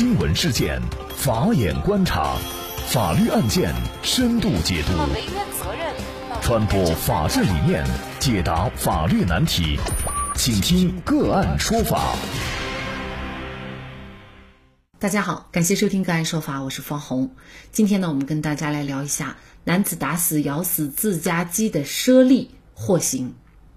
新闻事件，法眼观察，法律案件深度解读，法责任传播法治理念，解答法律难题，请听个案说法。大家好，感谢收听个案说法，我是方红。今天呢，我们跟大家来聊一下男子打死咬死自家鸡的猞猁获刑。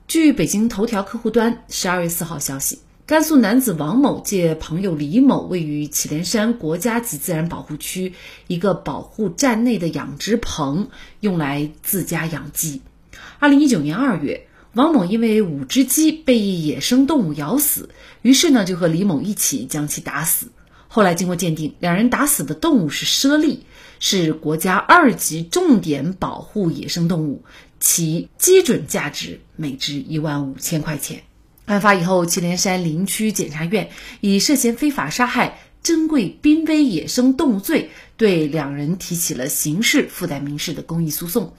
据北京头条客户端十二月四号消息。甘肃男子王某借朋友李某位于祁连山国家级自然保护区一个保护站内的养殖棚，用来自家养鸡。二零一九年二月，王某因为五只鸡被一野生动物咬死，于是呢就和李某一起将其打死。后来经过鉴定，两人打死的动物是猞猁，是国家二级重点保护野生动物，其基准价值每只一万五千块钱。案发以后，祁连山林区检察院以涉嫌非法杀害珍贵濒危野生动物罪，对两人提起了刑事附带民事的公益诉讼。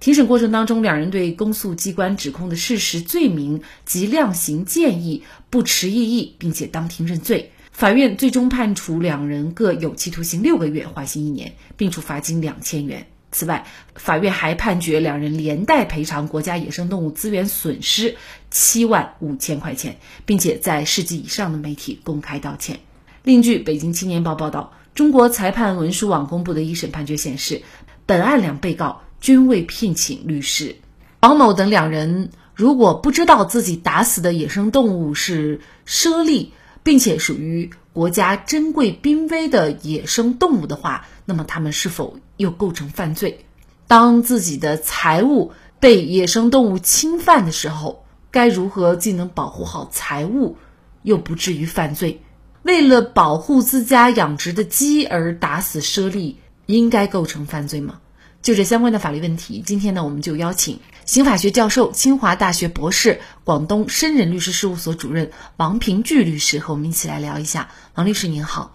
庭审过程当中，两人对公诉机关指控的事实、罪名及量刑建议不持异议，并且当庭认罪。法院最终判处两人各有期徒刑六个月，缓刑一年，并处罚金两千元。此外，法院还判决两人连带赔偿国家野生动物资源损失七万五千块钱，并且在市级以上的媒体公开道歉。另据《北京青年报》报道，中国裁判文书网公布的一审判决显示，本案两被告均未聘请律师。王某等两人如果不知道自己打死的野生动物是猞猁，并且属于国家珍贵濒危的野生动物的话，那么他们是否又构成犯罪？当自己的财物被野生动物侵犯的时候，该如何既能保护好财物，又不至于犯罪？为了保护自家养殖的鸡而打死猞猁，应该构成犯罪吗？就这相关的法律问题，今天呢，我们就邀请刑法学教授、清华大学博士、广东深人律师事务所主任王平聚律师和我们一起来聊一下。王律师您好，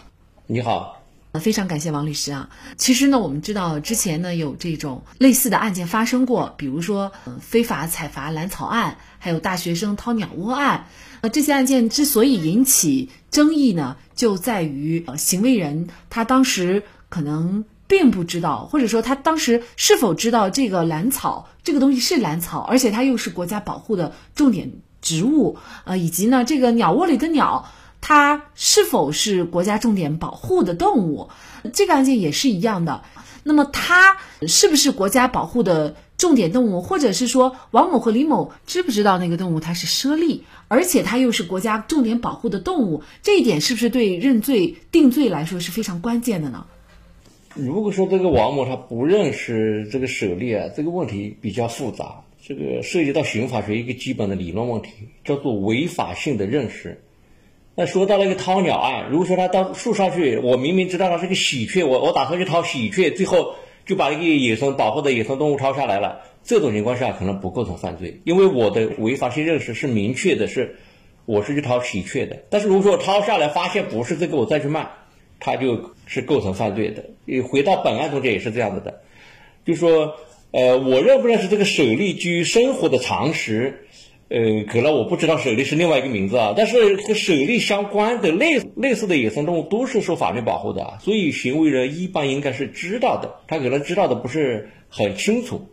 你好。非常感谢王律师啊！其实呢，我们知道之前呢有这种类似的案件发生过，比如说非法采伐兰草案，还有大学生掏鸟窝案。呃，这些案件之所以引起争议呢，就在于呃行为人他当时可能并不知道，或者说他当时是否知道这个兰草这个东西是兰草，而且它又是国家保护的重点植物，呃，以及呢这个鸟窝里的鸟。它是否是国家重点保护的动物？这个案件也是一样的。那么它是不是国家保护的重点动物？或者是说王某和李某知不知道那个动物它是猞猁，而且它又是国家重点保护的动物？这一点是不是对认罪定罪来说是非常关键的呢？如果说这个王某他不认识这个猞猁啊，这个问题比较复杂，这个涉及到刑法学一个基本的理论问题，叫做违法性的认识。那说到那个掏鸟案，如果说他到树上去，我明明知道它是个喜鹊，我我打算去掏喜鹊，最后就把一个野生保护的野生动物掏下来了，这种情况下可能不构成犯罪，因为我的违法性认识是明确的，是我是去掏喜鹊的。但是如果说我掏下来发现不是这个，我再去卖，它就是构成犯罪的。回到本案中间也是这样子的，就说呃，我认不认识这个舍利基于生活的常识。呃，可能我不知道舍利是另外一个名字啊，但是和舍利相关的类类似的野生动物都是受法律保护的，所以行为人一般应该是知道的，他可能知道的不是很清楚。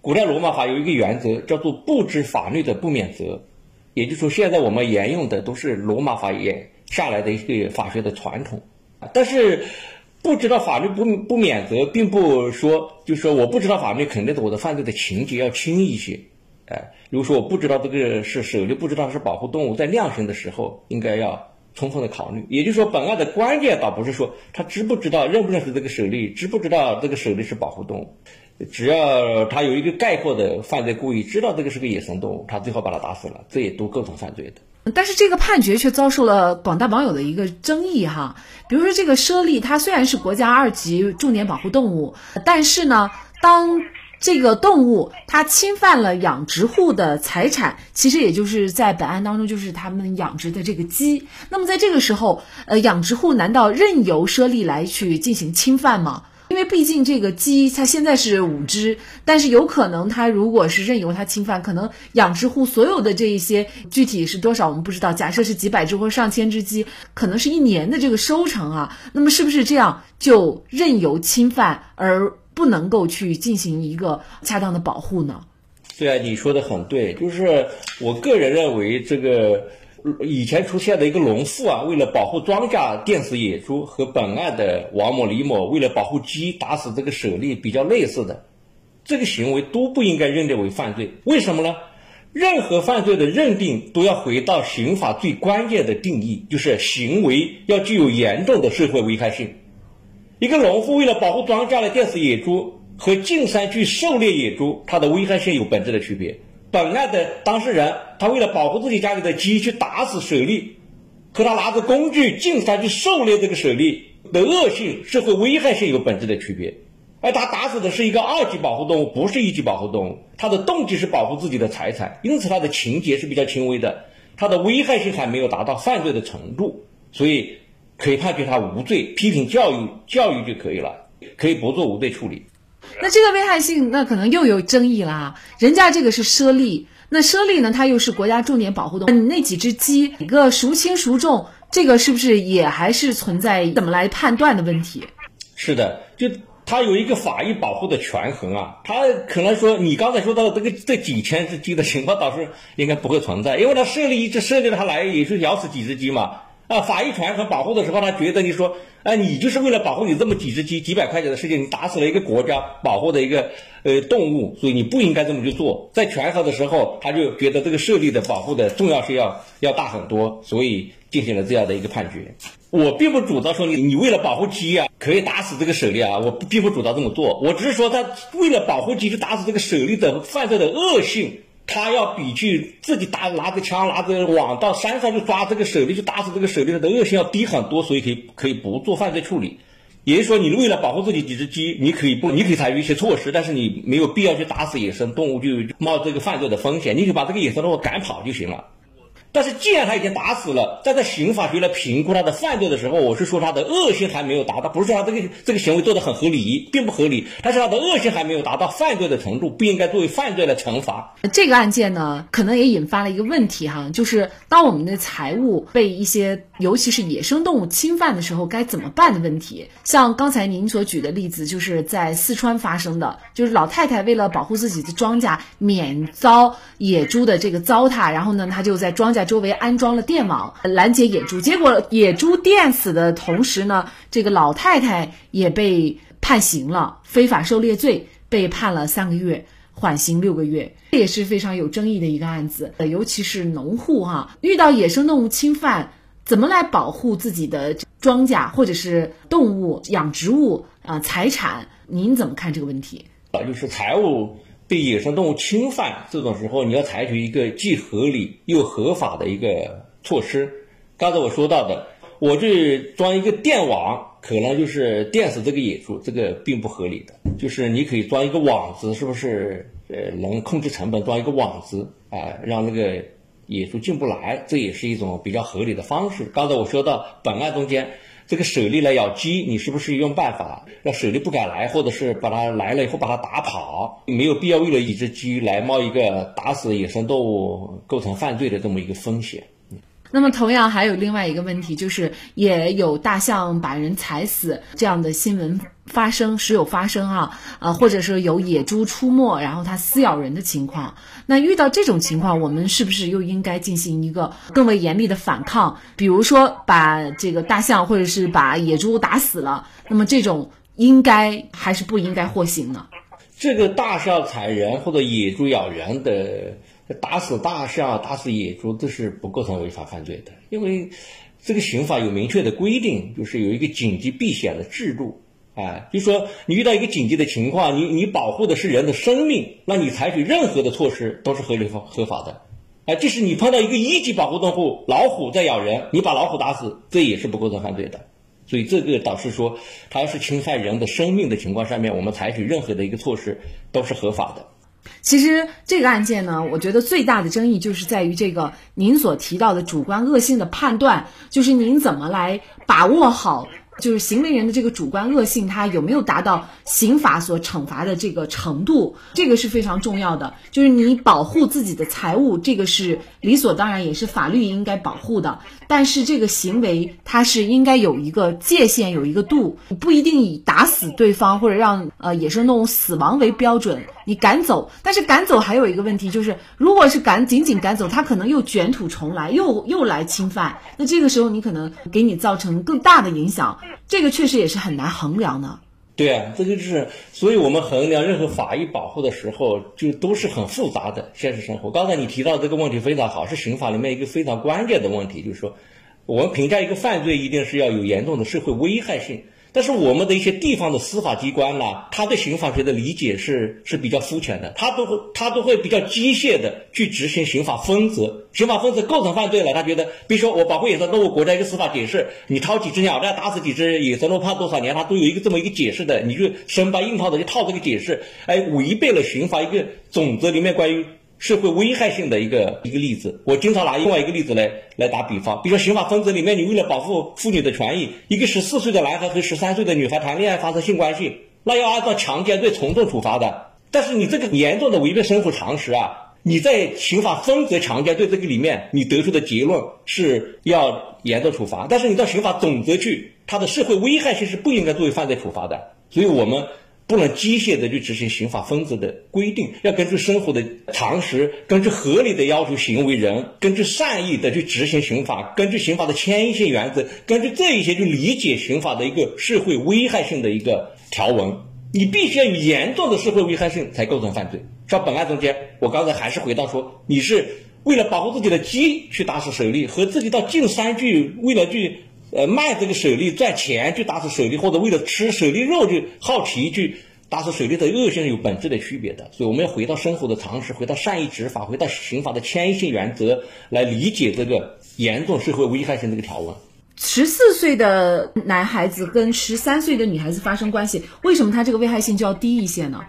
古代罗马法有一个原则叫做不知法律的不免责，也就是说现在我们沿用的都是罗马法也下来的一个法学的传统，但是不知道法律不不免责，并不说就是说我不知道法律肯定的我的犯罪的情节要轻一些。哎，如果说我不知道这个是猞猁，不知道是保护动物，在量刑的时候应该要充分的考虑。也就是说，本案的关键倒不是说他知不知道、认不认识这个猞猁，知不知道这个猞猁是保护动物，只要他有一个概括的犯罪故意，知道这个是个野生动物，他最后把它打死了，这也都构成犯罪的。但是这个判决却遭受了广大网友的一个争议哈，比如说这个猞猁，它虽然是国家二级重点保护动物，但是呢，当这个动物它侵犯了养殖户的财产，其实也就是在本案当中，就是他们养殖的这个鸡。那么在这个时候，呃，养殖户难道任由猞猁来去进行侵犯吗？因为毕竟这个鸡它现在是五只，但是有可能它如果是任由它侵犯，可能养殖户所有的这一些具体是多少我们不知道。假设是几百只或上千只鸡，可能是一年的这个收成啊。那么是不是这样就任由侵犯而不能够去进行一个恰当的保护呢？对啊，你说的很对，就是我个人认为这个。以前出现的一个农妇啊，为了保护庄稼电死野猪，和本案的王某、李某为了保护鸡打死这个舍利比较类似的，这个行为都不应该认定为犯罪。为什么呢？任何犯罪的认定都要回到刑法最关键的定义，就是行为要具有严重的社会危害性。一个农户为了保护庄稼来电死野猪，和进山去狩猎野猪，它的危害性有本质的区别。本案的当事人，他为了保护自己家里的鸡，去打死舍利，和他拿着工具进山去狩猎这个舍利的恶性、社会危害性有本质的区别。而他打死的是一个二级保护动物，不是一级保护动物，他的动机是保护自己的财产，因此他的情节是比较轻微的，他的危害性还没有达到犯罪的程度，所以可以判决他无罪，批评教育教育就可以了，可以不做无罪处理。那这个危害性，那可能又有争议啦。人家这个是猞猁，那猞猁呢，它又是国家重点保护动物。你那几只鸡，一个孰轻孰重，这个是不是也还是存在怎么来判断的问题？是的，就它有一个法益保护的权衡啊。它可能说，你刚才说到的这个这几千只鸡的情况，倒是应该不会存在，因为它猞猁一只猞猁它来也是咬死几只鸡嘛。啊，法医权衡保护的时候，他觉得你说，哎，你就是为了保护你这么几只鸡、几百块钱的事情，你打死了一个国家保护的一个呃动物，所以你不应该这么去做。在权衡的时候，他就觉得这个设立的保护的重要性要要大很多，所以进行了这样的一个判决。我并不主张说你你为了保护鸡啊，可以打死这个舍利啊，我并不主张这么做。我只是说他为了保护鸡去打死这个舍利的犯罪的恶性。他要比去自己打拿着枪拿着网到山上去抓这个舍利去打死这个舍利的恶性要低很多，所以可以可以不做犯罪处理。也就是说，你为了保护自己几只鸡，你可以不你可以采取一些措施，但是你没有必要去打死野生动物，就冒这个犯罪的风险，你就把这个野生动物赶跑就行了。但是，既然他已经打死了，在在刑法局来评估他的犯罪的时候，我是说他的恶性还没有达到，不是说他这个这个行为做的很合理，并不合理，但是他的恶性还没有达到犯罪的程度，不应该作为犯罪来惩罚。这个案件呢，可能也引发了一个问题哈，就是当我们的财物被一些，尤其是野生动物侵犯的时候，该怎么办的问题。像刚才您所举的例子，就是在四川发生的，就是老太太为了保护自己的庄稼免遭野猪的这个糟蹋，然后呢，她就在庄稼。在周围安装了电网拦截野猪，结果野猪电死的同时呢，这个老太太也被判刑了，非法狩猎罪被判了三个月，缓刑六个月，这也是非常有争议的一个案子。尤其是农户哈，遇到野生动物侵犯，怎么来保护自己的庄稼或者是动物、养殖物啊财产？您怎么看这个问题？啊，就是财务。被野生动物侵犯，这种时候你要采取一个既合理又合法的一个措施。刚才我说到的，我这装一个电网，可能就是电死这个野猪，这个并不合理的。就是你可以装一个网子，是不是？呃，能控制成本，装一个网子啊，让那个野猪进不来，这也是一种比较合理的方式。刚才我说到本案中间。这个舍利来咬鸡，你是不是用办法让舍利不敢来，或者是把它来了以后把它打跑？没有必要为了一只鸡来冒一个打死野生动物构成犯罪的这么一个风险。那么，同样还有另外一个问题，就是也有大象把人踩死这样的新闻发生，时有发生啊，呃，或者说有野猪出没，然后它撕咬人的情况。那遇到这种情况，我们是不是又应该进行一个更为严厉的反抗？比如说，把这个大象或者是把野猪打死了，那么这种应该还是不应该获刑呢？这个大象踩人或者野猪咬人的。打死大象、打死野猪，这是不构成违法犯罪的，因为这个刑法有明确的规定，就是有一个紧急避险的制度，啊，就说你遇到一个紧急的情况，你你保护的是人的生命，那你采取任何的措施都是合理合合法的，啊，即使你碰到一个一级保护动物老虎在咬人，你把老虎打死，这也是不构成犯罪的，所以这个导致说，它要是侵害人的生命的情况上面，我们采取任何的一个措施都是合法的。其实这个案件呢，我觉得最大的争议就是在于这个您所提到的主观恶性的判断，就是您怎么来把握好就是行为人的这个主观恶性，他有没有达到刑法所惩罚的这个程度，这个是非常重要的。就是你保护自己的财物，这个是理所当然，也是法律应该保护的。但是这个行为它是应该有一个界限，有一个度，不一定以打死对方或者让呃野生动物死亡为标准。你赶走，但是赶走还有一个问题，就是如果是赶仅仅赶走，他可能又卷土重来，又又来侵犯。那这个时候你可能给你造成更大的影响，这个确实也是很难衡量的。对啊，这个就是，所以我们衡量任何法益保护的时候，就都是很复杂的现实生活。刚才你提到这个问题非常好，是刑法里面一个非常关键的问题，就是说，我们评价一个犯罪，一定是要有严重的社会危害性。但是我们的一些地方的司法机关呢，他对刑法学的理解是是比较肤浅的，他都会他都会比较机械的去执行刑法分则，刑法分则构成犯罪了，他觉得，比如说我保护野生动物，国家一个司法解释，你掏几只鸟蛋打死几只野生动物判多少年，他都有一个这么一个解释的，你就生搬硬套的去套这个解释，哎，违背了刑法一个总则里面关于。社会危害性的一个一个例子，我经常拿另外一个例子来来打比方，比如说刑法分则里面，你为了保护妇女的权益，一个十四岁的男孩和十三岁的女孩谈恋爱发生性关系，那要按照强奸罪从重处罚的。但是你这个严重的违背生活常识啊，你在刑法分则强奸罪这个里面，你得出的结论是要严重处罚，但是你到刑法总则去，它的社会危害性是不应该作为犯罪处罚的，所以我们。不能机械的去执行刑法分则的规定，要根据生活的常识，根据合理的要求行为人，根据善意的去执行刑法，根据刑法的迁移性原则，根据这一些去理解刑法的一个社会危害性的一个条文。你必须要有严重的社会危害性才构成犯罪。像本案中间，我刚才还是回到说，你是为了保护自己的鸡去打死猞猁，和自己到进山去为了去。呃，卖这个手粒赚钱去打死手粒，或者为了吃手粒肉就好奇去打死手粒的恶性有本质的区别的，所以我们要回到生活的常识，回到善意执法，回到刑法的迁移性原则来理解这个严重社会危害性这个条文。十四岁的男孩子跟十三岁的女孩子发生关系，为什么他这个危害性就要低一些呢？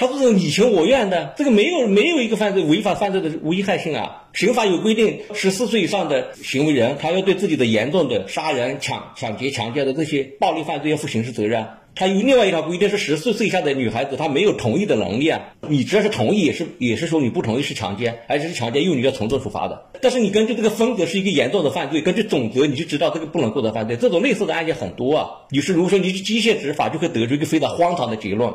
他不是你情我愿的，这个没有没有一个犯罪违法犯罪的危害性啊。刑法有规定，十四岁以上的行为人，他要对自己的严重的杀人、抢抢劫、强奸的这些暴力犯罪要负刑事责任。他有另外一条规定是，十四岁以下的女孩子，她没有同意的能力啊。你只要是同意，也是也是说你不同意是强奸，而且是强奸，幼女要从重处罚的。但是你根据这个分则是一个严重的犯罪，根据总则你就知道这个不能构成犯罪。这种类似的案件很多啊。你是如果说你去机械执法，就会得出一个非常荒唐的结论。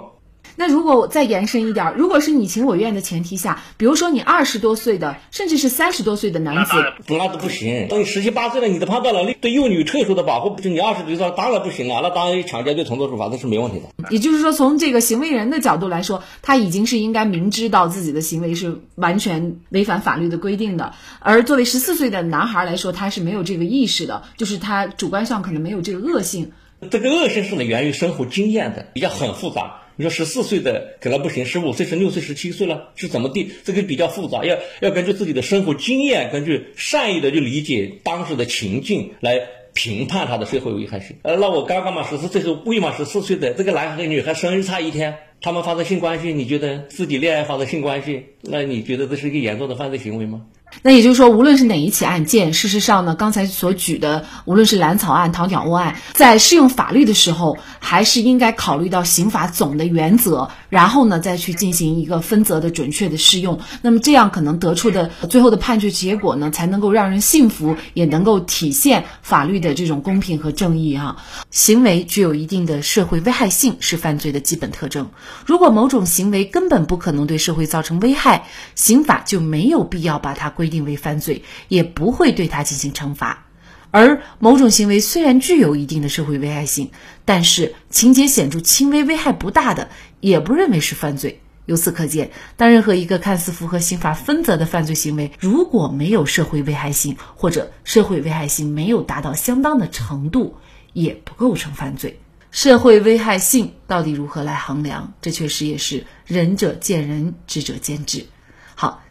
那如果我再延伸一点，如果是你情我愿的前提下，比如说你二十多岁的，甚至是三十多岁的男子，那都不行。等你十七八岁了，你的判断能力对幼女特殊的保护，就你二十岁当然不行了，那当然强奸罪从重处罚那是没问题的。也就是说，从这个行为人的角度来说，他已经是应该明知道自己的行为是完全违反法律的规定的。而作为十四岁的男孩来说，他是没有这个意识的，就是他主观上可能没有这个恶性。这个恶性是呢源于生活经验的，比较很复杂。你说十四岁的可能不行，十五岁、十六岁、十七岁了是怎么地？这个比较复杂，要要根据自己的生活经验，根据善意的去理解当时的情境来评判他的社会危害性。呃，那我刚刚嘛十四岁时候未满十四岁的这个男孩和女孩生日差一天，他们发生性关系，你觉得自己恋爱发生性关系，那你觉得这是一个严重的犯罪行为吗？那也就是说，无论是哪一起案件，事实上呢，刚才所举的，无论是蓝草案、唐鸟窝案，在适用法律的时候，还是应该考虑到刑法总的原则，然后呢，再去进行一个分则的准确的适用。那么这样可能得出的最后的判决结果呢，才能够让人信服，也能够体现法律的这种公平和正义哈。行为具有一定的社会危害性是犯罪的基本特征。如果某种行为根本不可能对社会造成危害，刑法就没有必要把它归。规定为犯罪，也不会对他进行惩罚；而某种行为虽然具有一定的社会危害性，但是情节显著轻微、危害不大的，也不认为是犯罪。由此可见，当任何一个看似符合刑法分则的犯罪行为，如果没有社会危害性，或者社会危害性没有达到相当的程度，也不构成犯罪。社会危害性到底如何来衡量？这确实也是仁者见仁，智者见智。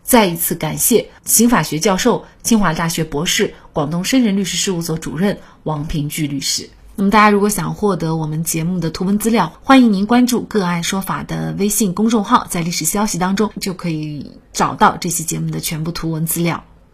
再一次感谢刑法学教授、清华大学博士、广东深人律师事务所主任王平聚律师。那么，大家如果想获得我们节目的图文资料，欢迎您关注“个案说法”的微信公众号，在历史消息当中就可以找到这期节目的全部图文资料。